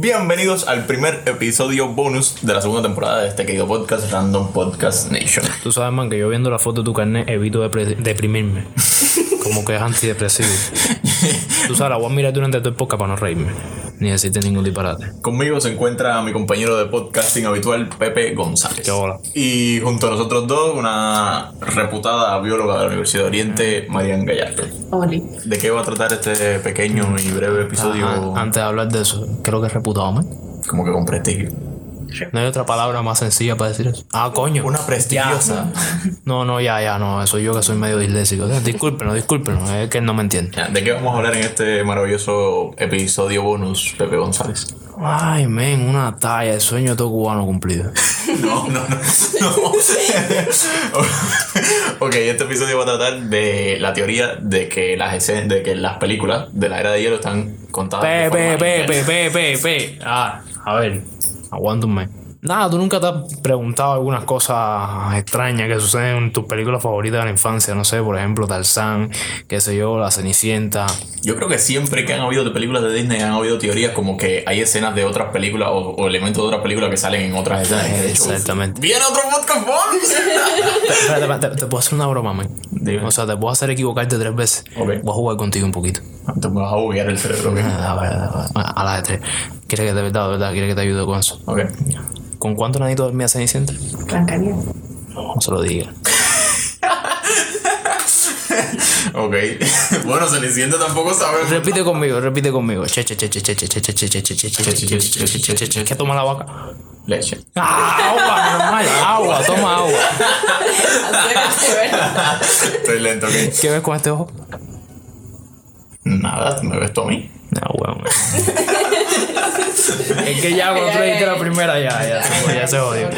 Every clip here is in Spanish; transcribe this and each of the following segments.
Bienvenidos al primer episodio bonus de la segunda temporada de este querido podcast Random Podcast Nation. Tú sabes, man, que yo viendo la foto de tu carnet evito deprimirme. Como que es antidepresivo. Tú sabes, la voy a mirar durante todo el podcast para no reírme. Ni decirte ningún disparate. Conmigo se encuentra mi compañero de podcasting habitual, Pepe González. Qué hola. Y junto a nosotros dos, una reputada bióloga de la Universidad de Oriente, Marian Gallardo. Oli. ¿De qué va a tratar este pequeño y breve episodio? Ah, antes de hablar de eso, creo que es reputado, man. Como que con prestigio. No hay otra palabra más sencilla para decir eso. Ah, coño. Una prestigiosa. No, no, ya, ya, no. Soy yo que soy medio disléxico. Discúlpenos, discúlpenos. Es que él no me entiende. ¿De qué vamos a hablar en este maravilloso episodio bonus, Pepe González? Ay, men, una talla. El sueño de todo cubano cumplido. No, no, no. no. ok, este episodio va a tratar de la teoría de que las escenas, de que las películas de la era de hielo están contadas. de Pe, forma pe, pe, inversa. pe, pe, pe, pe. Ah, a ver, aguanta un mes. Nada, tú nunca te has preguntado algunas cosas extrañas que suceden en tus películas favoritas de la infancia. No sé, por ejemplo, Tarzán, qué sé yo, La Cenicienta. Yo creo que siempre que han habido de películas de Disney han habido teorías como que hay escenas de otras películas o, o elementos de otras películas que salen en otras escenas. De hecho, Exactamente. ¡Viene otro podcast! Espérate, espérate, te, te puedo hacer una broma, man. Dime. O sea, te puedo hacer equivocarte tres veces. Ok. Voy a jugar contigo un poquito. Te vas a buguear el cerebro, ¿ok? A ver, a, ver, a la de tres. ¿Quieres que de verdad, verdad, quieres que te ayude con eso? Ok. ¿Con cuánto nanito dormía Cenicienta? Blancanieves. No se lo diga. Ok. bueno, Cenicienta tampoco sabe. Repite conmigo, repite conmigo. Che, che, che, che, che, che, che, che, che, che, che, che, che, che, che, che, che, che, che. ¿Qué toma la vaca? Leche. Ah, agua, normal, agua, toma agua. Estoy lento, ok. ¿Qué ves con este ojo? Nada, me ves tú a mí. No, weón. Es que ya cuando tú le dijiste la primera, ya, ya se ya se jodió.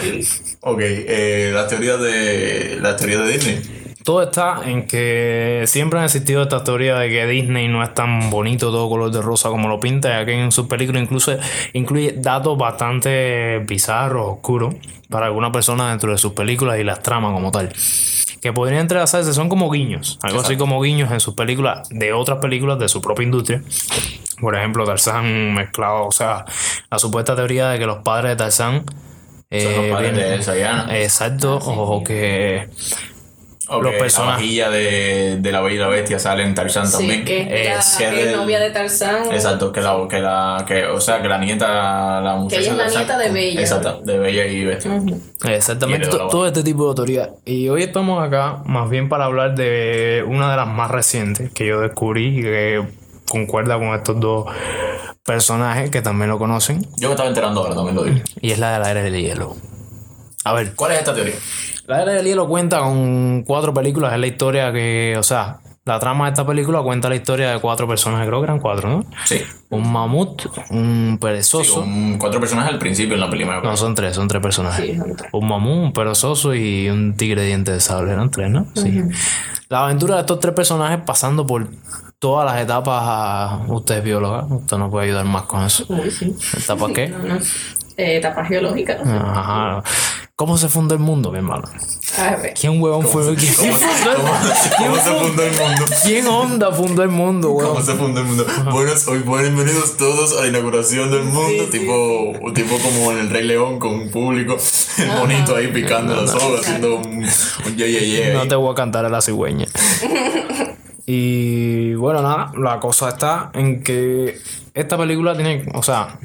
Ok, eh, las teorías de. Las teorías de Disney. Todo está en que siempre han existido estas teorías de que Disney no es tan bonito, todo color de rosa como lo pinta, ya que en sus películas incluso incluye datos bastante bizarros, oscuros, para algunas personas dentro de sus películas y las tramas como tal. Que podrían entrelazarse, son como guiños, algo así como guiños en sus películas de otras películas de su propia industria. Por ejemplo, Tarzán mezclado, o sea, la supuesta teoría de que los padres de Tarzán Son los eh, padres vienen- de Elsa y Anna. Exacto, o que Los que personajes- La de, de la Bella y la Bestia sale en Tarzán Sí, también. que es la Es que que del- novia de Tarzán. Exacto, que la, que la, que, o sea, que la nieta, la muchacha ella es la Tarzán- nieta de Bella. Exacto, de Bella y Bestia. Ujú. Exactamente, todo este tipo de teoría. Y hoy estamos acá más bien para hablar de una de las más recientes que yo descubrí y que concuerda con estos dos personajes que también lo conocen. Yo me estaba enterando ahora, también lo digo. Y es la de la era del hielo. A ver, ¿Cuál es esta teoría? la era del hielo cuenta con cuatro películas. Es la historia que, o sea, la trama de esta película cuenta la historia de cuatro personajes, creo que eran cuatro, ¿no? Sí. Un mamut, un perezoso. Con cuatro personajes al principio en la película. No, son tres, son tres personajes. Sí, son tres. Un mamú, un perezoso y un tigre de dientes de sable. Eran tres, ¿no? Sí. La aventura de estos tres personajes pasando por todas las etapas. a- Usted es bióloga, usted nos puede ayudar más con eso. Uy, sí. ¿Etapas qué? No, no. Eh, etapa geológica. no sé. Ajá. ¿Cómo se fundó el mundo, mi hermano? A ver. ¿Quién huevón fue? ¿Quién, ¿Cómo, cómo- cómo se fundó el mundo? ¿Quién onda fundó el mundo, ¿Cómo huevón? se fundó el mundo? Buenos, hoy bienvenidos todos a la inauguración del mundo, tipo, tipo como en el Rey León con un público, el monito ahí picando las hojas, haciendo un, un yeah, yeah, yeah. No te voy a cantar a la cigüeña. y bueno, nada, la cosa está en que esta película tiene, o sea,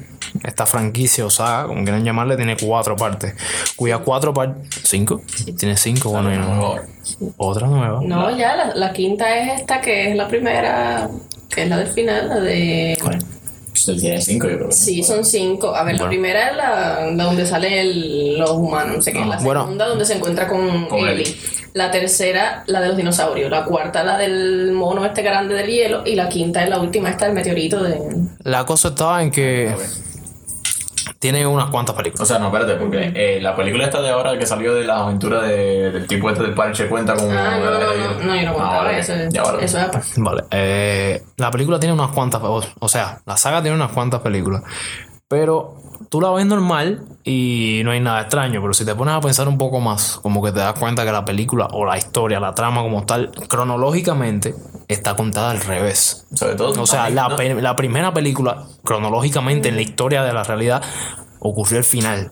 esta franquicia o saga, como quieran llamarle, tiene cuatro partes. Cuyas cuatro partes. ¿Cinco? Tiene cinco, bueno, y no. Otra nueva. No, ya, la, la quinta es esta que es la primera, que es la del final, la de... Usted tiene cinco, yo creo. Sí, son cinco. A ver, la primera es la, la donde salen los humanos, no sé qué. La Bueno. segunda donde se encuentra con, Con Ellie. Ellie. La tercera, la de los dinosaurios. La cuarta, la del mono este grande del hielo. Y la quinta es la última, esta del meteorito de... La cosa estaba en que. Tiene unas cuantas O películas. sea, no, espérate, porque eh, la película esta de ahora que salió de las aventuras de- del tipo este del parche cuenta como... Ah, no, no, no, no, yo no contaba vale, eso. ya, vale. Eso es aparte. Vale. eh, la película tiene unas cuantas. O, o sea, la saga tiene unas cuantas películas. Pero tú la ves normal y no hay nada extraño, pero si te pones a pensar un poco más, como que te das cuenta que la película o la historia, la trama como tal, cronológicamente está contada al revés. Sobre todo. O sea, la, la primera película, cronológicamente en la historia de la realidad, ocurrió el final.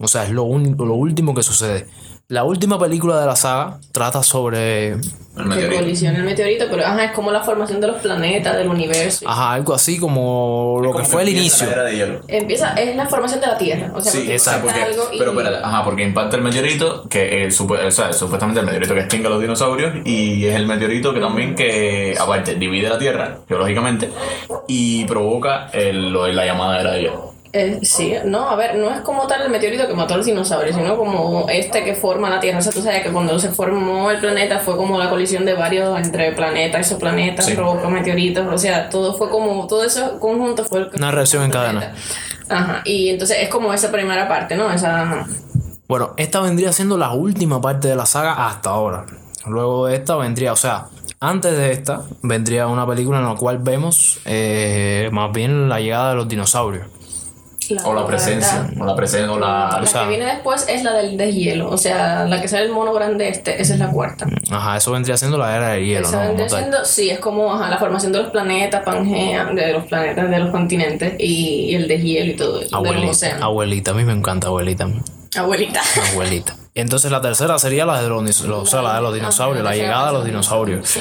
O sea, es lo, un- lo último que sucede. La última película de la saga trata sobre El Que meteorito. colisiona el meteorito, pero ajá, es como la formación de los planetas, del universo. ajá, algo así como lo que Como fue el empieza inicio. la era de hielo. Empieza, es la formación de la Tierra. O sea, Sí, porque exacto. Porque, algo y- pero espérate, ajá, porque impacta el meteorito, que es supu- o sea, supuestamente el meteorito que extingue a los dinosaurios, y es el meteorito que también que, aparte, divide la Tierra, geológicamente, y provoca el, la llamada era de hielo. Eh, sí, no, a ver, no es como tal el meteorito que mató a los dinosaurios, sino como este que forma la Tierra. O sea, tú sabes que cuando se formó el planeta fue como la colisión de varios entre planetas, exoplanetas, Sí. provocó meteoritos. O sea, todo fue como, todo eso conjunto fue el que Una reacción en cadena. Ajá, y entonces es como esa primera parte, ¿no? Esa, ajá. Bueno, esta vendría siendo la última parte de la saga hasta ahora. Luego de esta vendría, o sea, antes de esta vendría una película en la cual vemos eh, más bien la llegada de los dinosaurios. O la presencia, o la presencia, o la... La o sea- que viene después es la del deshielo, o sea, la que sale el mono grande este, esa es la cuarta. Ajá, eso vendría siendo la era del hielo, sí, es como ajá, la formación de los planetas, Pangea, de los planetas, de los continentes y, y el deshielo y todo eso, de los Abuelita, océanos. abuelita, a mí me encanta abuelita. Abuelita. Abuelita. Entonces la tercera sería la de los, los- o sea, la de los dinosaurios, la llegada de los dinosaurios. Sí.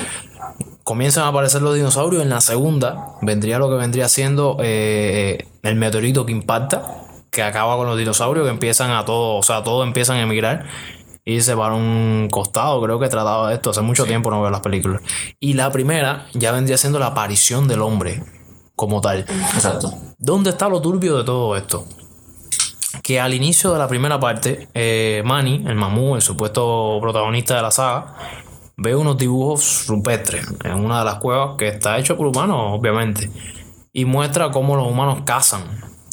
Comienzan a aparecer los dinosaurios. En la segunda vendría lo que vendría siendo eh, el meteorito que impacta, que acaba con los dinosaurios, que empiezan a todo, o sea, todos empiezan a emigrar. Y se para un costado, creo que trataba de esto. Hace mucho tiempo no veo las películas. Y la primera ya vendría siendo la aparición del hombre como tal. Exacto. ¿Dónde está lo turbio de todo esto? Que al inicio de la primera parte, eh, Manny, el mamú, el supuesto protagonista de la saga, ve unos dibujos rupestres en una de las cuevas que está hecho por humanos, obviamente, y muestra cómo los humanos cazan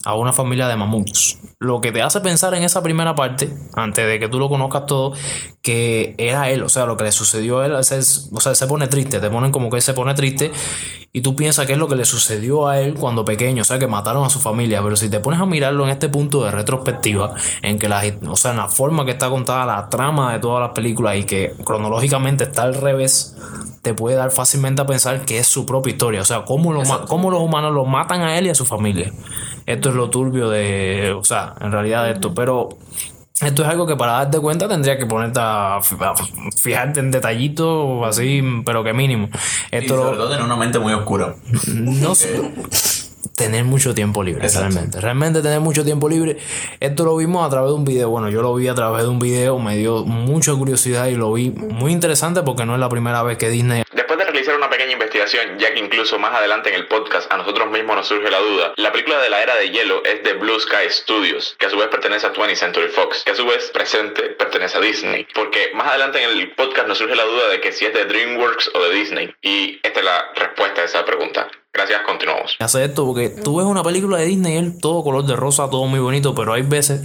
a una familia de mamuts. Lo que te hace pensar en esa primera parte, antes de que tú lo conozcas todo, que era él, o sea, lo que le sucedió a él, o sea, es- o sea, se pone triste, te ponen como que él se pone triste y tú piensas que es lo que le sucedió a él cuando pequeño, o sea, que mataron a su familia, pero si te pones a mirarlo en este punto de retrospectiva, en que la, o sea, en la forma que está contada la trama de todas las películas y que cronológicamente está al revés, te puede dar fácilmente a pensar que es su propia historia, o sea, cómo, lo cómo los humanos lo matan a él y a su familia. Esto es lo turbio de, o sea, en realidad esto, pero esto es algo que para darte cuenta tendría que ponerte a, fijarte en detallitos así, pero que mínimo. Y Esto lo- sobre todo tener una mente muy oscura. no sé. Tener mucho tiempo libre, Exacto. realmente. Realmente tener mucho tiempo libre. Esto lo vimos a través de un video. Bueno, yo lo vi a través de un video, me dio mucha curiosidad y lo vi muy interesante porque no es la primera vez que Disney realizar una pequeña investigación, ya que incluso más adelante en el podcast a nosotros mismos nos surge la duda, la película de la era de hielo es de Blue Sky Studios, que a su vez pertenece a 20th Century Fox, que a su vez presente pertenece a Disney. Porque más adelante en el podcast nos surge la duda de que si es de DreamWorks o de Disney. Y esta es la respuesta a esa pregunta. Gracias, continuamos. hace esto porque tú ves una película de Disney, él todo color de rosa, todo muy bonito, pero hay veces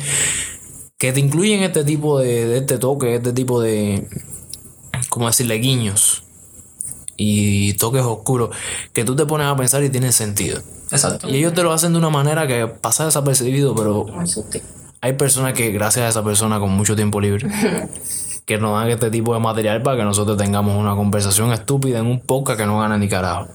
que te incluyen este tipo de, de este toque, este tipo de, ¿cómo decirle? Guiños y toques oscuros que tú te pones a pensar y tienen sentido. Exacto. Y ellos te lo hacen de una manera que pasa desapercibido, pero hay personas que, gracias a esa persona con mucho tiempo libre, que nos dan este tipo de material para que nosotros tengamos una conversación estúpida en un podcast que no gana ni carajo.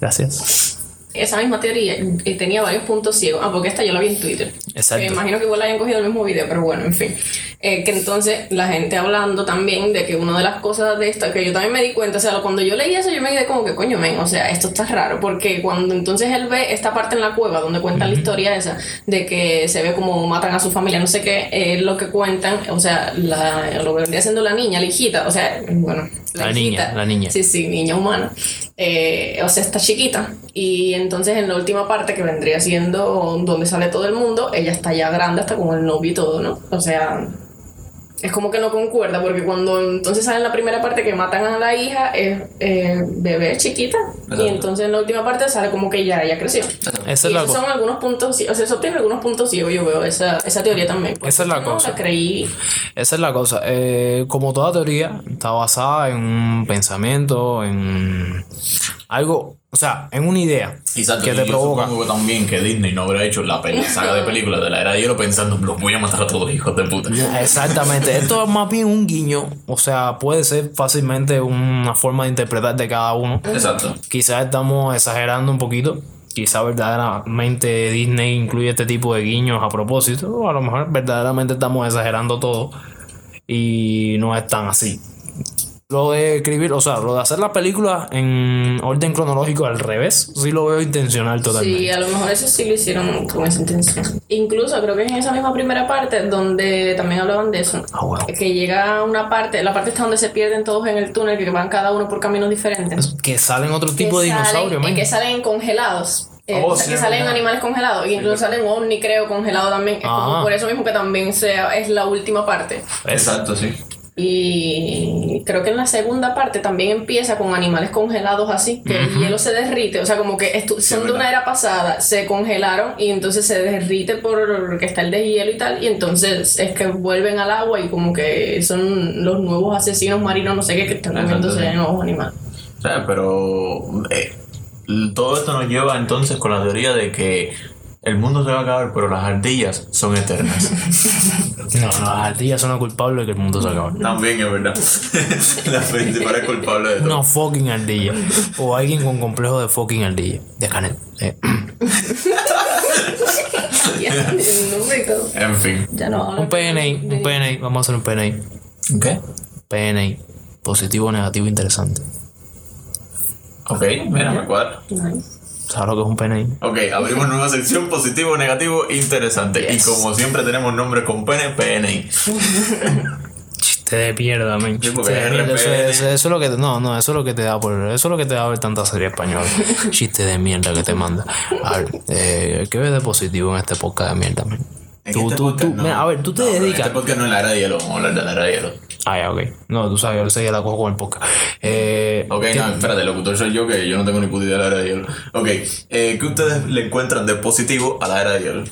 Gracias. Esa misma teoría eh, tenía varios puntos ciegos. Ah, porque esta yo la vi en Twitter. Exacto. Me imagino que igual la hayan cogido el mismo video, pero bueno, en fin. Eh, que entonces la gente hablando también de que una de las cosas de esta, que yo también me di cuenta, o sea, cuando yo leí eso, yo me quedé como que coño, men, o sea, esto está raro, porque cuando entonces él ve esta parte en la cueva donde cuentan la historia esa, de que se ve como matan a su familia, no sé qué, es lo que cuentan, o sea, la, lo que vendría siendo la niña, la hijita, o sea, bueno, La niña, la niña. Sí, sí, niña humana. Eh, o sea, está chiquita. Y entonces en la última parte que vendría siendo donde sale todo el mundo, ella está ya grande, hasta con el novio y todo, ¿no? O sea, es como que no concuerda, porque cuando entonces sale en la primera parte que matan a la hija, es eh, bebé chiquita. Exacto. Y entonces en la última parte sale como que ya, ya creció. Esa y es la esos cosa. son algunos puntos, o sea, eso tiene algunos puntos ciegos, yo veo esa, esa teoría también. Porque Esa es la no cosa. creí. Esa es la cosa. Eh, como toda teoría, está basada en un pensamiento, en algo O sea, en una idea Exacto, que te yo provoca. supongo también que Disney no habrá hecho la, peli- saga de películas de la era de hielo pensando, los voy a matar a todos, hijos de puta. Exactamente, esto es más bien un guiño, o sea, puede ser fácilmente una forma de interpretar de cada uno. Exacto. Quizás estamos exagerando un poquito, quizás verdaderamente Disney incluye este tipo de guiños a propósito, o a lo mejor verdaderamente estamos exagerando todo y no es tan así. Lo de escribir, o sea, lo de hacer las películas en orden cronológico al revés, sí lo veo intencional totalmente. Sí, a lo mejor eso sí lo hicieron con esa intención. Incluso creo que es en esa misma primera parte donde también hablaban de eso. Ah. Que llega una parte, la parte está donde se pierden todos en el túnel, que van cada uno por caminos diferentes. Que salen otro tipo que de dinosaurios, que salen congelados. Eh, Oh, o sea, sí, que salen verdad. animales congelados. Y incluso salen ovni, creo, congelado también. Es como Ah. por eso mismo que también sea, es la última parte. Exacto, sí. Y creo que en la segunda parte también empieza con animales congelados así, que el hielo se derrite, o sea, como que son de verdad. una era pasada, se congelaron y entonces se derrite por que está el deshielo y tal, y entonces es que vuelven al agua y como que son los nuevos asesinos marinos, no sé qué, que están comiéndose sí. nuevos animales. O sea, pero eh, todo esto nos lleva entonces con la teoría de que el mundo se va a acabar, pero las ardillas son eternas. No, no, las ardillas son las culpables de que el mundo se acabe. También es verdad. la principal es culpable de todo. Una fucking ardilla. O alguien con complejo de fucking ardilla. De Canet. Eh. En fin. Ya no, un PNI, un PNI. Vamos a hacer un PNI. ¿Qué? PNI. Positivo, negativo, interesante. Ok, mira, me cuadra. Nice. ¿Sabes lo que es un PNI? Ok, abrimos nueva sección positivo, negativo, interesante. Yes. Y como siempre tenemos nombres con pene, PNI. Chiste de mierda, men. Sí, Chiste de mierda. Eso, es- eso es lo que no, no, eso es lo que te da por eso es lo que te da ver tanta serie española. Chiste de mierda que te manda. A ver, eh, ¿qué ves de positivo en este podcast de mierda, men? En Tú, este tú, podcast tú, no. mira, a ver, tú te No, dedicas. Este podcast no es la hielo, vamos a hablar de la. Ah, ya, ok. No, tú sabes, yo que la cojo con el podcast. Eh, Ok, no, espérate, el locutor soy yo que yo no tengo ni puta idea de la era de hielo. Ok, eh, ¿qué ustedes le encuentran de positivo a la era de hielo?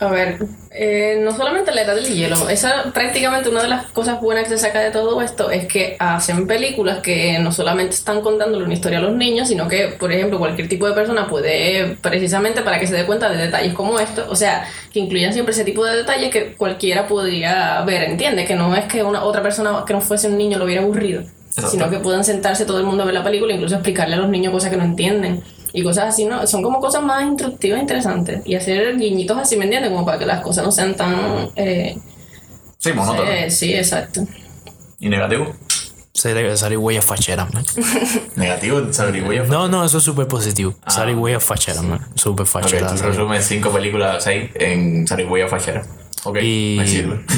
A ver, eh, no solamente la edad del hielo, esa prácticamente una de las cosas buenas que se saca de todo esto es que hacen películas que no solamente están contándole una historia a los niños, sino que, por ejemplo, cualquier tipo de persona puede, precisamente para que se dé cuenta de detalles como esto, o sea, que incluyan siempre ese tipo de detalles que cualquiera podría ver, entiende, que no es que una otra persona que no fuese un niño lo hubiera aburrido, sino que puedan sentarse todo el mundo a ver la película, incluso explicarle a los niños cosas que no entienden. Y cosas así, ¿no? Son como cosas más instructivas e interesantes. Y hacer guiñitos así, ¿me entiendes? Como para que las cosas no sean tan... Eh, Sí, monótono. eh, sí, exacto. ¿Y negativo? Salir salir huellas facheras, man. Negativo, zarigüeya. No, no, eso es súper positivo. Salir huellas facheras, man. Súper Ah. Facheras. tú resumes cinco películas, seis en zarigüeya fachera. Ok, Y, me sirve.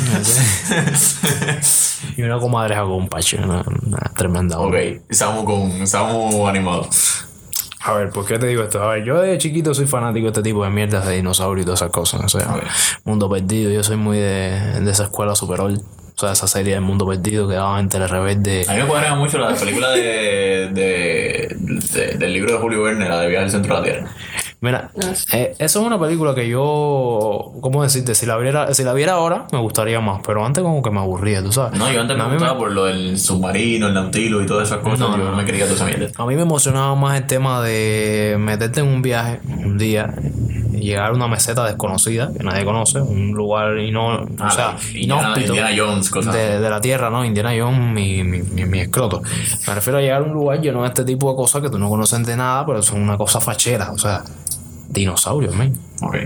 y una comadreja con un pache, una, una tremenda. ok, estamos con, estamos animados. A ver, ¿por qué te digo esto? A ver, yo de chiquito soy fanático de este tipo de mierdas de dinosaurios y todas esas cosas. O sea, Mundo Perdido, yo soy muy de, de esa escuela super old. O sea, esa serie de Mundo Perdido que daban entre rebelde. A mí me cuadra mucho la película de, de, de- del libro de Julio Verne, la de Viaje al Centro de la Tierra. Mira, No eh, eso es una película que yo, ¿cómo decirte? Si la, viera, si la viera ahora, me gustaría más, pero antes como que me aburría, tú sabes. No, yo antes me gustaba me, por lo del submarino, el nautilus y todas esas cosas. No, yo no, me quería toda esa mierda. a mí me emocionaba más el tema de meterte en un viaje un día y llegar a una meseta desconocida que nadie conoce, un lugar ino, Ah, o sea, Indiana- inhóspito. Indiana Jones, cosas de la tierra, ¿no? Indiana Jones, mi, mi, mi, mi escroto. Me refiero a llegar a un lugar lleno de este tipo de cosas que tú no conoces de nada, pero son una cosa fachera. O sea, dinosaurios, men. Ok.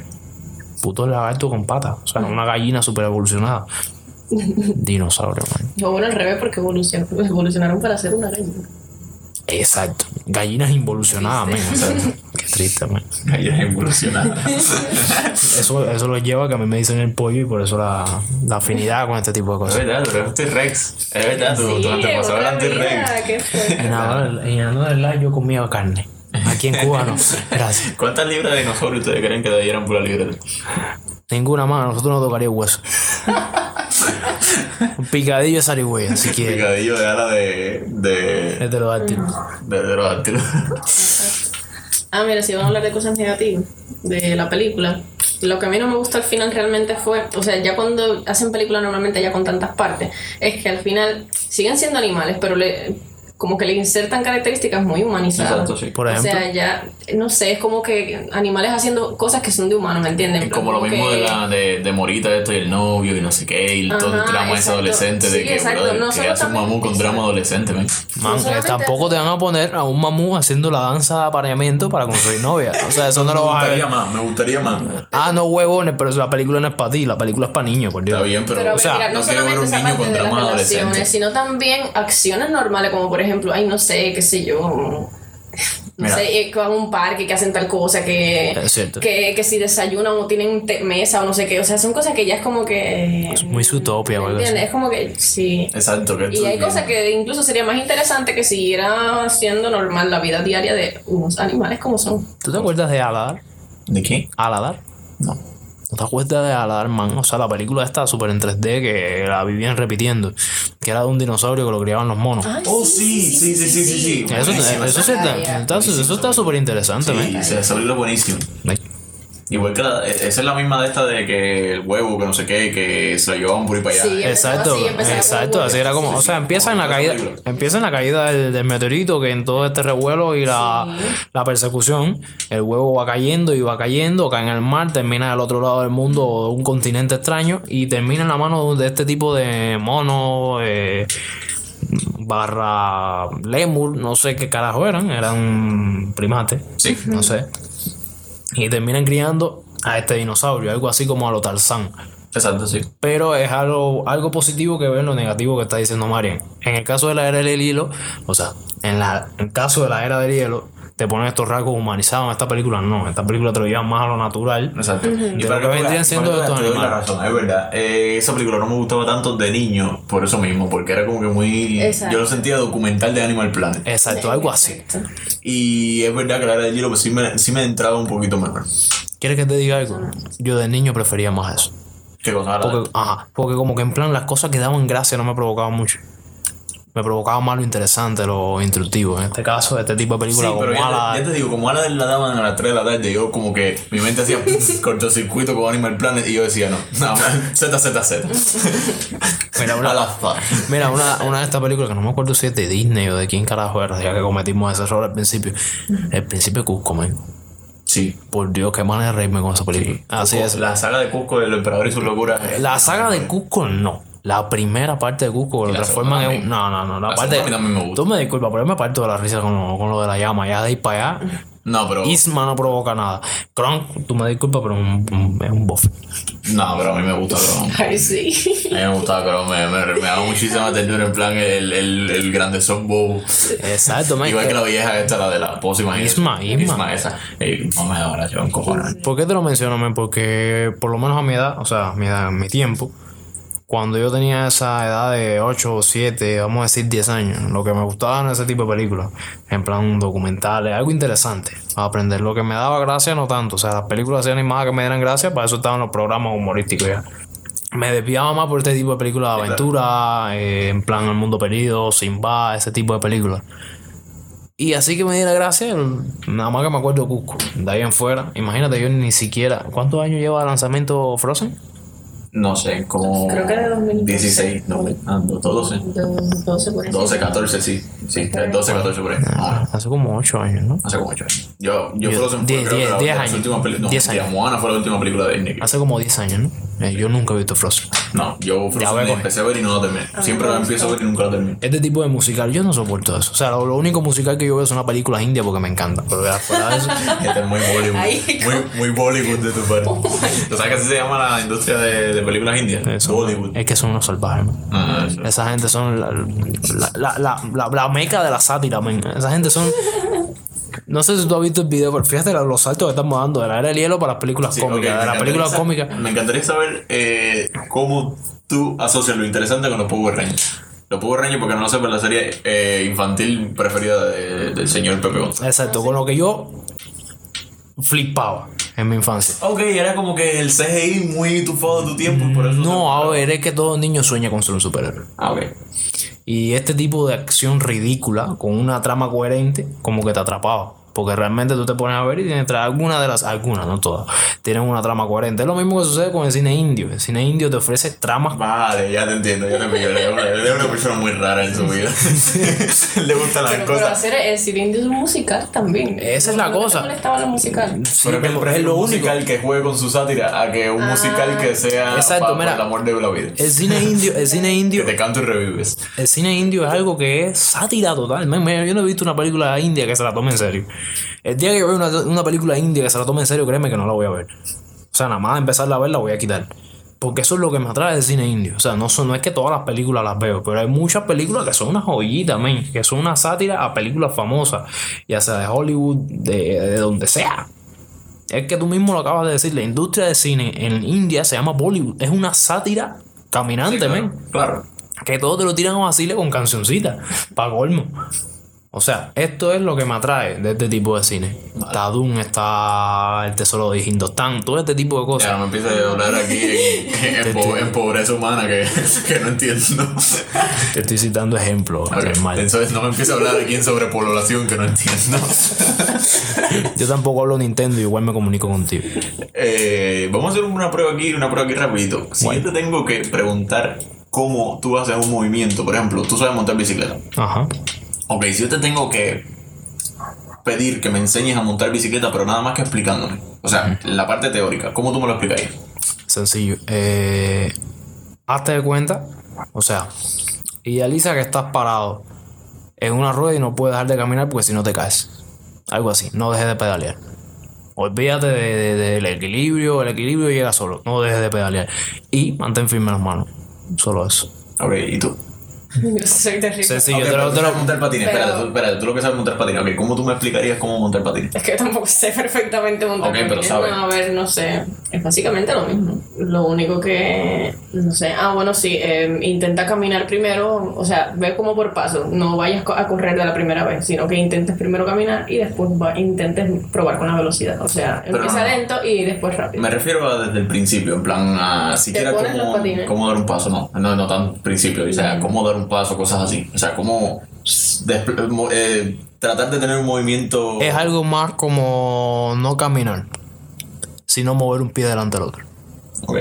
Puto lagarto con patas. O sea, una gallina super evolucionada. Dinosaurio, man. O bueno, al revés, porque evolucion- evolucionaron para ser una gallina. Exacto. Gallinas involucionadas. O sea, qué triste, man. Gallinas evolucionadas. Eso, eso lo lleva a que a mí me dicen el pollo y por eso la, la afinidad con este tipo de es cosas. verdad, tú eres un T-Rex. Es verdad, tu, tu antepasado era un T-Rex. En nada, en lado yo comía carne. Aquí en Cuba no. Gracias. ¿Cuántas libras de dinosaurio ustedes creen que dieran por la libreta? Ninguna más, nosotros nos tocaría hueso. Un picadillo de zarigüeya, si quieres. Picadillo de ala de. de. Heterodáctilo. de pterodáctilo. Ah, mira, si van a hablar de cosas negativas de la película, lo que a mí no me gustó al final realmente fue, o sea, ya cuando hacen películas normalmente ya con tantas partes, es que al final siguen siendo animales, pero le como que le insertan características muy humanizadas. Exacto, sí. Por O ejemplo. sea, ya, no sé, es como que animales haciendo cosas que son de humanos, ¿me entienden? Es como lo mismo que- de, la, de, de Morita esto y el novio y no sé qué, y todo el Ajá, drama ese adolescente de Sí, que, exacto. brother, No que hace un mamú con drama adolescente, men. Man, eh, solamente tampoco te van a poner a un mamú haciendo la danza de apareamiento para conseguir novia. O sea, eso no lo vas a ver. más, me gustaría más. Ah, no huevones, pero la película no es para ti, la película es para niños, por Dios. Está bien, pero, Pero, o sea, mira, no, no quiero ver solamente un esa niño parte con de las drama relaciones, adolescente. sino también acciones normales, como por ejemplo, ay, no sé, qué sé yo. No Mira. sé, eh, que van a un parque, que hacen tal cosa, que, que, que si desayunan o tienen mesa o no sé qué. O sea, son cosas que ya es como que. Es muy Zootopia, ¿me. ¿Entiendes? Es como que sí. Exacto, que Y hay cosas que incluso sería más interesante que siguiera siendo normal la vida diaria de unos animales como son. ¿Tú te acuerdas de Aladar? ¿De qué? Aladar. No. ¿No te acuerdas de Aladar, man? O sea, la película esta súper en 3D que la vivían repitiendo. Que era de un dinosaurio que lo criaban los monos. Ay, Oh, sí, sí, sí, sí, sí, sí. Eso, Buenísima, eso, esa- sí está, está- eso está súper interesante, Sí, se salió buenísimo. Igual que la, esa es la misma de esta de que el huevo, que no sé qué, que se lo llevaban por ahí para allá. Sí, Exacto, así, exacto, así era como, o sea, empieza en la caída, empieza en la caída del, del meteorito, que en todo este revuelo y la, la persecución, el huevo va cayendo y va cayendo, cae en el mar, termina del otro lado del mundo, o de un continente extraño, y termina en la mano de este tipo de monos, eh, barra lemur, no sé qué carajo eran, eran primates, Sí. no sé, y terminan criando a este dinosaurio, algo así como a lo Tarzán. Exacto, sí. Pero es algo, algo positivo que ver lo negativo que está diciendo Marian. En el caso de la era del hielo, o sea, en, la, en el caso de la era del hielo, te ponen estos rasgos humanizados. En esta película no. En esta película te lo llevan más a lo natural. Exacto. Y lo para que vendrían siendo estos doy la animales. razón, es verdad. Eh, esa película no me gustaba tanto de niño por eso mismo, porque era como que muy. Exacto. Yo lo sentía documental de Animal Planet. Exacto, algo así. Exacto. Y es verdad que la era del hielo pues, sí, me, sí me entraba un poquito mejor. ¿Quieres que te diga algo? Yo de niño prefería más eso. ¿Qué cosa? Porque, ajá, porque como que en plan las cosas que daban gracia no me provocaban mucho. Me provocaban más lo interesante, lo instructivo. En este caso, este tipo de Sí, película pero como ya te, ya te digo, como ahora la daban a las 3 de la tarde, yo como que mi mente hacía cortocircuito con Animal Planet y yo decía, no, no, Z, Z, Z. Mira, una- A la. Mira, una, una de estas películas que no me acuerdo si es de Disney o de quién carajo era, ya que cometimos ese error al principio. El principio de Cusco, man. Sí. Por Dios, qué manera de reírme con esa película. Así es. La saga de Cusco, el emperador y sus locuras. La saga de Cusco no. La primera parte de Cusco que lo la transforman segunda en. No, no, no. La, La parte. a mí también me gusta. Tú me disculpas, pero yo me parto de la risa con lo, con lo de la llama. Ya de ahí para allá. No, pero. Isma no provoca nada. Kronk, tú me disculpas, pero es un, un- es un bofe. No, pero a mí me gusta Chrome. Ay, sí. A mí me gusta Chrome, me, me, me da muchísima ternura en plan el, el, el grande son bobo. Exacto, man. Igual que la vieja esta, la de la pócima. Isma, Isma. Isma, esa. Ey, no me da yo un cojones. ¿Por qué te lo menciono, men? Porque por lo menos a mi edad, o sea, a mi edad, a mi tiempo, cuando yo tenía esa edad de 8 o 7, vamos a decir 10 años, lo que me gustaba en ese tipo de películas, en plan documentales, algo interesante, a aprender. Lo que me daba gracia no tanto, o sea, las películas animadas que me dieran gracia, para eso estaban los programas humorísticos ya. Me desviaba más por este tipo de películas de aventura, eh, en plan El Mundo Perdido, Simba, ese tipo de películas. Y así que me diera gracia, nada más que me acuerdo de Cusco. De ahí en fuera, imagínate, yo ni siquiera. ¿Cuántos años lleva el lanzamiento Frozen? No sé, como. Creo que era 2012. 16, no, ah, 12. 12 por ahí. 12, 14, sí. Sí, 12, 14 por ahí. Ah, Hace como 8 años, ¿no? hace como 8 años. Yo, yo Yo- Frozen fue diez- creo que diez- la- diez de las años. últimas peli- no, Diez años. Moana fue la última película de Disney. Hace como 10 años, ¿no? Eh, yo nunca he visto Frozen. No, yo Ya Frozen empecé a ver y no la terminé. Siempre la empiezo a ver y nunca la termino. Este tipo de musical, yo no soporto eso. O sea, lo, lo único musical que yo veo es una película india porque me encanta. Pero ya fuera de eso. Este es muy Bollywood. Ay, muy, muy Bollywood de tu parte. ¿Tú sabes que así se llama la industria de, de películas indias? eso- Bollywood. es que son unos salvajes, man. Ah. Esa gente son la, la, la, la, la- la meca de la sátira, men. Esa gente son. No sé si tú has visto el video, pero fíjate los saltos que estamos dando de la era del hielo para las películas Sí, cómicas. ok, de me las películas cómicas. Me encantaría saber eh, cómo tú asocias lo interesante con los Power Rangers. Los Power Rangers, porque no lo sé, pero la serie eh, infantil preferida de- del señor Pepe González. Exacto, con lo que yo flipaba en mi infancia. Ok, era como que el CGI muy tufado de tu tiempo, y por eso. No, a ver, es que todo niño sueña con ser un superhéroe. Ah, ok. Y este tipo de acción ridícula, con una trama coherente, como que te atrapaba. Porque realmente tú te pones a ver y tiene algunas de las, algunas, no todas, tienen una trama coherente. Es lo mismo que sucede con el cine indio. El cine indio te ofrece tramas Vale, ya te entiendo, ya te pillo. Él es una- persona muy rara en su vida. Le gustan las Pero, pero cosas. hacer el cine indio es un musical también. Esa es la ¿No cosa. molestaba la musical? Sí, Pero pero es lo un único. musical que juegue con su sátira a que un musical que sea Exacto, mira. el amor de la vida. El cine indio, el cine Que indio, te canto y revives. el cine indio es algo que es sátira total. Man, man, yo no he visto una película india que se la tome en serio. El día que yo vea una, una película india que se la tome en serio, créeme que no la voy a ver. O sea, nada más empezarla a ver la voy a quitar. Porque eso es lo que me atrae del cine indio. O sea, no, son, no es que todas las películas las veo, pero hay muchas películas que son una joyita, men, que son una sátira a películas famosas, ya sea de Hollywood, de, de donde sea. Es que tú mismo lo acabas de decir, la industria de cine en India se llama Bollywood. Es una sátira caminante, men. Claro. Que todo te lo tiran a vacile con cancioncitas. Pa' colmo. O sea, esto es lo que me atrae de este tipo de cine. Está Doom, está El Tesoro de Hindostán, todo este tipo de Ya cosas. no me empieza a hablar aquí en, en po- en pobreza humana que, que no entiendo. Te estoy citando ejemplos. Entonces no me empieza a hablar aquí en sobrepoblación que no entiendo. Yo tampoco hablo Nintendo, igual me comunico contigo. Eh, vamos a hacer una prueba aquí, una prueba aquí rapidito. Si yo te tengo que preguntar cómo tú haces un movimiento, por ejemplo, tú sabes montar bicicleta. Ajá. Ok, si yo te tengo que pedir que me enseñes a montar bicicleta, pero nada más que explicándome. O sea, la parte teórica, ¿cómo tú me lo explicarías? Sencillo. Eh, hazte de cuenta. O sea, idealiza que estás parado en una rueda y no puedes dejar de caminar porque si no te caes. Algo así. No dejes de pedalear. Olvídate de- de- del equilibrio. El equilibrio llega solo. No dejes de pedalear. Y mantén firme las manos. Solo eso. Ok, ¿y tú? Yo soy terrible. Sencillo. Ok, te pero lo- tú te lo- sabes montar patines. Pero- Espérate, tú, espérate, tú lo que sabes montar patines. Ok, ¿cómo tú me explicarías cómo montar patines? Es que yo tampoco sé perfectamente montar Ok, pero patines. sabe. No, a ver, no sé. Es básicamente lo mismo. Lo único que. No sé. Ah, bueno, sí. eh, intenta caminar primero. O sea, ve como por paso. No vayas a correr de la primera vez, sino que intentes primero caminar y después va- intentes probar con la velocidad. O sea, Pero empieza no, lento y después rápido. Me refiero a desde el principio, en plan, a siquiera cómo, cómo dar un paso, no, no, no tan principio, o sea, cómo dar un paso, cosas así, o sea, cómo despl- mo- eh, tratar de tener un movimiento... Es algo más como no caminar, sino mover un pie delante del otro. Ok,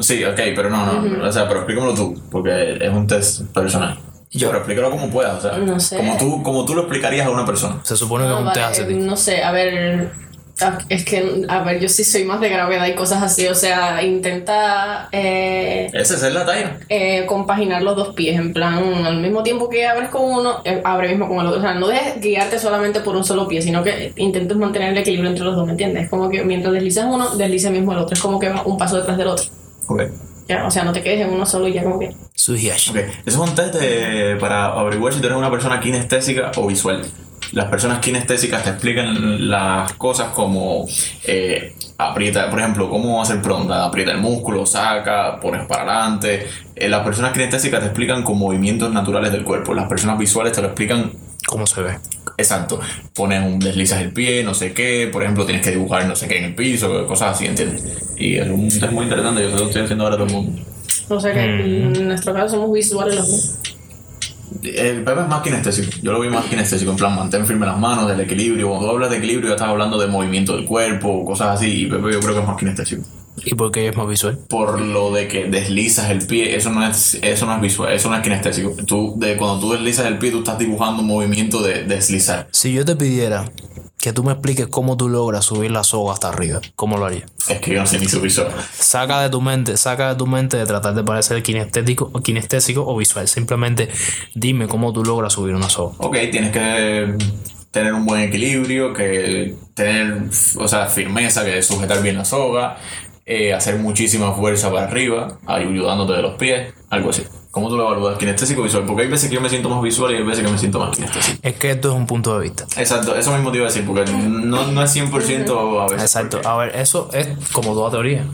sí, ok, pero no, no, o sea, pero explícamelo tú, porque es un test personal. Yo- pero explícalo como puedas, o sea, No sé. como, tú, como tú lo explicarías a una persona. Se supone que No, es un vale, test hace no sé, a ver. Ah, Es que, a ver, yo sí soy más de gravedad y cosas así. O sea, intenta eh, esa es la talla. eh, compaginar los dos pies. En plan, al mismo tiempo que abres con uno, eh, abre mismo con el otro. O sea, no dejes guiarte solamente por un solo pie, sino que intentes mantener el equilibrio entre los dos, ¿me entiendes? Es como que mientras deslizas uno, desliza mismo el otro. Es como que va un paso detrás del otro. Ok. Ya, o sea, no te quedes en uno solo y ya como que. Suhiash. Ok, eso es un test de- para averiguar si tú eres una persona kinestésica o visual. Las personas kinestésicas te explican las cosas como eh, aprieta, por ejemplo, cómo hacer pronta, aprieta el músculo, saca, pones para adelante. Eh, las personas kinestésicas te explican con movimientos naturales del cuerpo. Las personas visuales te lo explican ¿Cómo se ve? exacto. Pones un deslizas el pie, no sé qué, por ejemplo, tienes que dibujar no sé qué en el piso, cosas así, ¿entiendes? Y es un test muy interesante, yo lo estoy haciendo ahora a todo el mundo. O sea que en nuestro caso somos visuales los dos. El Pepe es más kinestésico. Yo lo vi más kinestésico. En plan, mantén firme las manos, del equilibrio. Cuando tú hablas de equilibrio, ya estás hablando de movimiento del cuerpo, cosas así. Y Pepe yo creo que es más kinestésico. ¿Y por qué es más visual? Por lo de que deslizas el pie, eso no es, eso no es visual, eso no es kinestésico. Tú, de, cuando tú deslizas el pie, tú estás dibujando un movimiento de deslizar. Si yo te pidiera que tú me expliques cómo tú logras subir la soga hasta arriba, ¿cómo lo harías? Es que yo no sé ni su visual. Saca de tu mente, saca de tu mente de tratar de parecer kinestético, kinestésico o visual. Simplemente dime cómo tú logras subir una soga. Ok, tienes que tener un buen equilibrio, que tener, o sea, firmeza, que sujetar bien la soga, eh, hacer muchísima fuerza para arriba, ayudándote de los pies, algo así. ¿Cómo tú lo evalúas? Kinestésico o visual? Porque hay veces que yo me siento más visual y hay veces que me siento más kinestésico. Es que esto es un punto de vista. Exacto, eso mismo te iba a decir, porque no, no es 100% a veces. Exacto. A ver, eso es como toda teoría.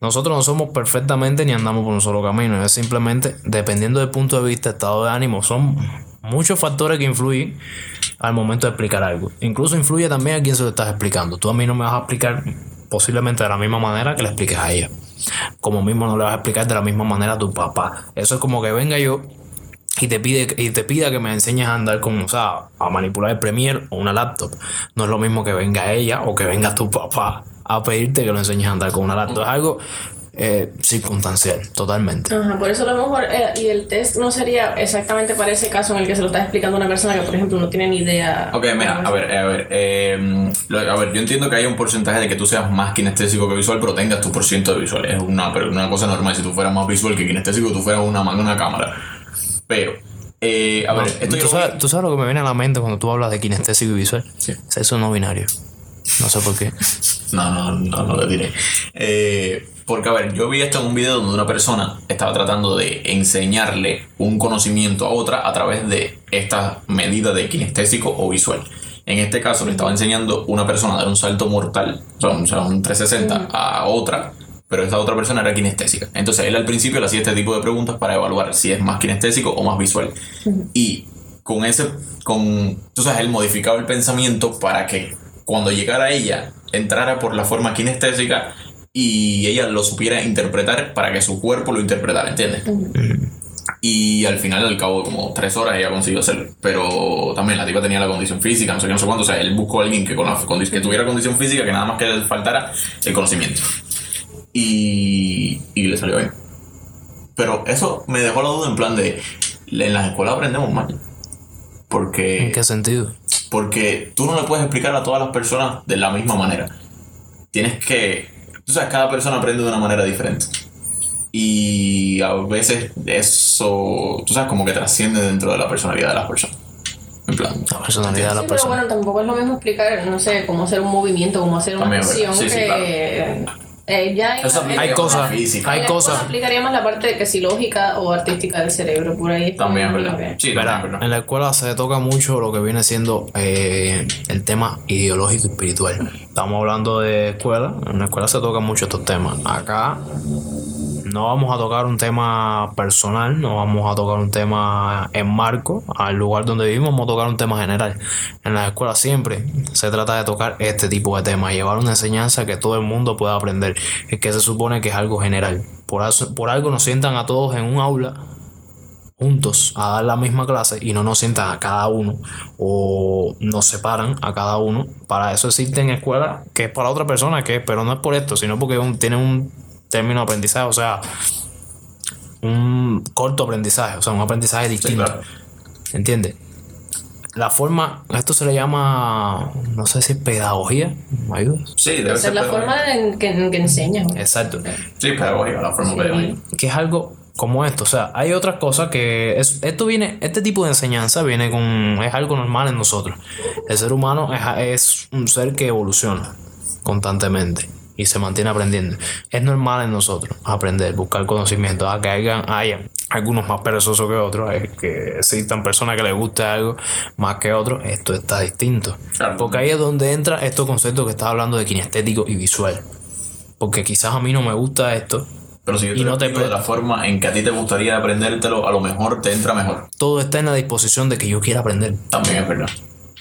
Nosotros no somos perfectamente ni andamos por un solo camino. Es simplemente, dependiendo del punto de vista, estado de ánimo, son muchos factores que influyen al momento de explicar algo. Incluso influye también a quién se lo estás explicando. Tú a mí no me vas a explicar posiblemente de la misma manera que le expliques a ella. Como mismo no le vas a explicar de la misma manera a tu papá. Eso es como que venga yo y te pide y te pida que me enseñes a andar con, o sea, a manipular el Premiere o una laptop. No es lo mismo que venga ella o que venga tu papá a pedirte que lo enseñes a andar con una laptop. Es algo eh, circunstancial, totalmente. Ajá, por eso a lo mejor, eh, y el test no sería exactamente para ese caso en el que se lo está explicando una persona que, por ejemplo, no tiene ni idea. Ok, mira, a ver, a ver, eh, lo- a ver, yo entiendo que hay un porcentaje de que tú seas más kinestésico que visual, pero tengas tu por ciento de visual. Es una, pero una cosa normal. Si tú fueras más visual que kinestésico, tú fueras una mano una cámara. Pero, eh, a ver, esto ¿Tú sabes, tú sabes lo que me viene a la mente cuando tú hablas de kinestésico y visual? Sí. Sexo no binario. No sé por qué. No, no, no, no lo diré. Eh, porque, a ver, yo vi esto en un video donde una persona estaba tratando de enseñarle un conocimiento a otra a través de esta medida de kinestésico o visual. En este caso, le estaba enseñando una persona a dar un salto mortal, o sea, un, o sea, un 360 a otra, pero esta otra persona era kinestésica. Entonces, él al principio le hacía este tipo de preguntas para evaluar si es más kinestésico o más visual. Y con ese, con, sabes, él modificaba el pensamiento para que cuando llegara ella, entrara por la forma kinestésica y ella lo supiera interpretar para que su cuerpo lo interpretara, ¿entiendes? Y al final, al cabo de como tres horas, ella consiguió hacerlo. Pero también la tipa tenía la condición física, no sé qué, no sé cuánto. O sea, él buscó a alguien que, con la que tuviera condición física, que nada más que le faltara el conocimiento. Y, y le salió bien. Pero eso me dejó la duda en plan de, en las escuelas aprendemos mal. Porque ¿En qué sentido? porque tú no le puedes explicar a todas las personas de la misma manera. Tienes que. Tú sabes, cada persona aprende de una manera diferente. Y a veces eso, tú sabes, como que trasciende dentro de la personalidad de las personas. En plan. La personalidad de Sí, la pero persona. bueno, tampoco es lo mismo explicar, no sé, cómo hacer un movimiento, cómo hacer una También acción Sí, sí, que eh, ya Eso Hay cosas, física. hay cosas. aplicaría más la parte de que si lógica o artística del cerebro, por ahí. También verdad. que- Sí, es verdad. en la escuela se toca mucho lo que viene siendo eh, el tema ideológico y espiritual. Estamos hablando de escuela, en la escuela se tocan mucho estos temas. Acá no vamos a tocar un tema personal, no vamos a tocar un tema en marco al lugar donde vivimos, vamos a tocar un tema general. En las escuelas siempre se trata de tocar este tipo de temas, llevar una enseñanza que todo el mundo pueda aprender, que se supone que es algo general. Por, por algo nos sientan a todos en un aula juntos a dar la misma clase y no nos sientan a cada uno o nos separan a cada uno. Para eso existen escuelas que es para otra persona, que pero no es por esto, sino porque tienen un término de aprendizaje, o sea, un corto aprendizaje, o sea, un aprendizaje distinto. claro. ¿Entiendes? La forma, esto se le llama, no sé si es pedagogía, ¿me ayudas? Sí, debe ser. es la forma en que, en que enseñas. Exacto. Sí, pedagógica, la forma pedagógica. que es algo como esto. O sea, hay otras cosas que es, esto viene, este tipo de enseñanza viene con, es algo normal en nosotros. El ser humano es, es un ser que evoluciona constantemente y se mantiene aprendiendo. Es normal en nosotros aprender, buscar conocimiento, a que hayan, hayan algunos más perezosos que otros, es que existan personas que les guste algo más que otros, esto está distinto. Porque ahí es donde entra estos conceptos que estás hablando de kinestético y visual. Porque quizás a mí no me gusta esto, Pero si yo te, Y no te de la forma en que a ti te gustaría aprendértelo, a lo mejor te entra mejor. todo está en la disposición de que yo quiera aprender. También es verdad.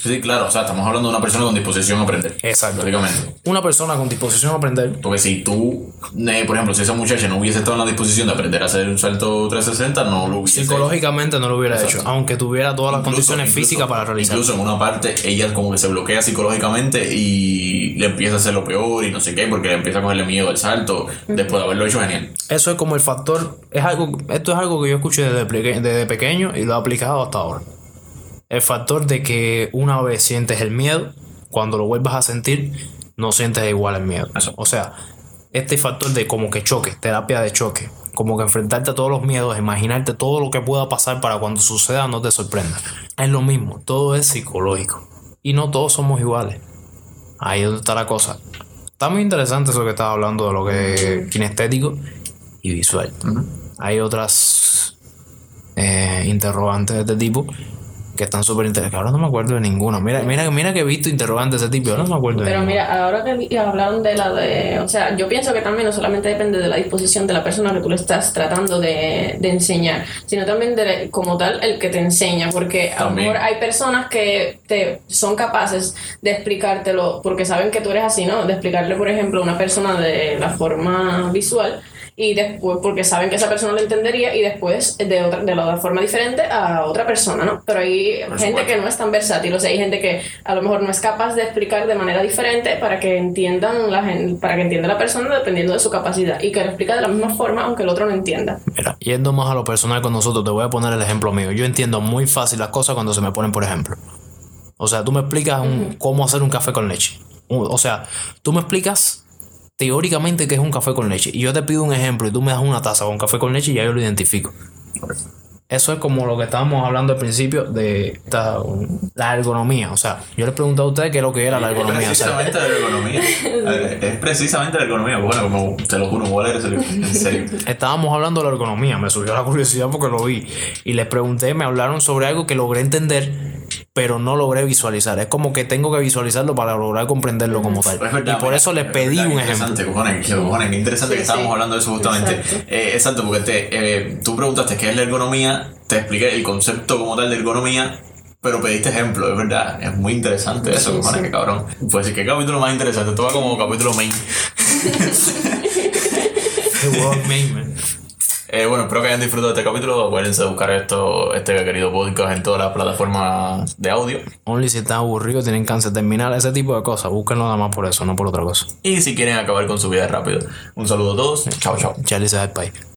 Sí, claro. O sea, estamos hablando de una persona con disposición a aprender. Exacto. Lógicamente. Una persona con disposición a aprender, Porque si tú, eh, por ejemplo, si esa muchacha no hubiese estado en la disposición de aprender a hacer un salto 360, no lo hubiese psicológicamente no lo hubiera Exacto. hecho, aunque tuviera todas las Incluso- condiciones incluso- físicas para realizarlo. Incluso en una parte ella como que se bloquea psicológicamente y le empieza a hacer lo peor y no sé qué, porque le empieza a cogerle miedo al salto después de haberlo hecho genial. Eso es como el factor, es algo, esto es algo que yo escuché desde pequeño y lo he aplicado hasta ahora. El factor de que una vez sientes el miedo, cuando lo vuelvas a sentir, no sientes igual el miedo. Eso. O sea, este factor de como que choque, terapia de choque, como que enfrentarte a todos los miedos, imaginarte todo lo que pueda pasar para cuando suceda no te sorprenda. Es lo mismo, todo es psicológico. Y no todos somos iguales. Ahí es donde está la cosa. Está muy interesante eso que estás hablando de lo que es kinestético y visual. Hay otras eh, interrogantes de este tipo que están súper interesantes. Ahora no me acuerdo de ninguno. Mira, mira, mira que he visto interrogantes de ese tipo. Ahora no me acuerdo de Pero ninguno. mira, ahora que hablaron de la de. O sea, yo pienso que también no solamente depende de la disposición de la persona que tú le estás tratando de, de enseñar, sino también de como tal el que te enseña. Porque a lo mejor hay personas que te son capaces de explicártelo porque saben que tú eres así, ¿no? De explicarle, por ejemplo, a una persona de la forma visual. Y después, porque saben que esa persona lo entendería, y después de otra, de la otra forma diferente a otra persona, ¿no? Pero hay Por gente supuesto. que no es tan versátil, o sea, hay gente que a lo mejor no es capaz de explicar de manera diferente para que entiendan la gente, para que entienda la persona dependiendo de su capacidad y que lo explica de la misma forma aunque el otro no entienda. Mira, yendo más a lo personal con nosotros, te voy a poner el ejemplo mío. Yo entiendo muy fácil las cosas cuando se me ponen por ejemplo. O sea, tú me explicas un- cómo hacer un café con leche. O sea, tú me explicas teóricamente qué es un café con leche. Y yo te pido un ejemplo y tú me das una taza con café con leche y ya yo lo identifico. Eso es como lo que estábamos hablando al principio de esta- la ergonomía. O sea, yo les pregunté a ustedes qué es lo que era la Es ergonomía. O sea, precisamente la ergonomía. Es precisamente la ergonomía. Bueno, como te lo juro, voy a leer. En serio. estábamos hablando de la ergonomía, me surgió la curiosidad porque lo vi. Y les pregunté, me hablaron sobre algo que logré entender, pero no logré visualizar. Es como que tengo que visualizarlo para lograr comprenderlo como tal. Verdad, y por eso les es pedí verdad, un ejemplo. Interesante, cojones, qué cojones, qué interesante Sí, que estábamos sí. hablando de eso justamente. Exacto. Eh, exacto, porque te, eh, tú preguntaste qué es la ergonomía, te expliqué el concepto como tal de ergonomía, pero pediste ejemplo, es verdad. Es muy interesante eso, Sí, cojones, sí. qué cabrón. Pues sí, qué capítulo más interesante. Esto va como capítulo main. The World Main, man. Eh, bueno, espero que hayan disfrutado de este capítulo. Acuérdense de buscar esto, este querido podcast en todas las plataformas de audio. Only si están aburridos, tienen cáncer terminal, ese tipo de cosas. Búsquenlo nada más por eso, no por otra cosa. Y si quieren acabar con su vida rápido. Un saludo a todos. Chao, chao. Charlie país.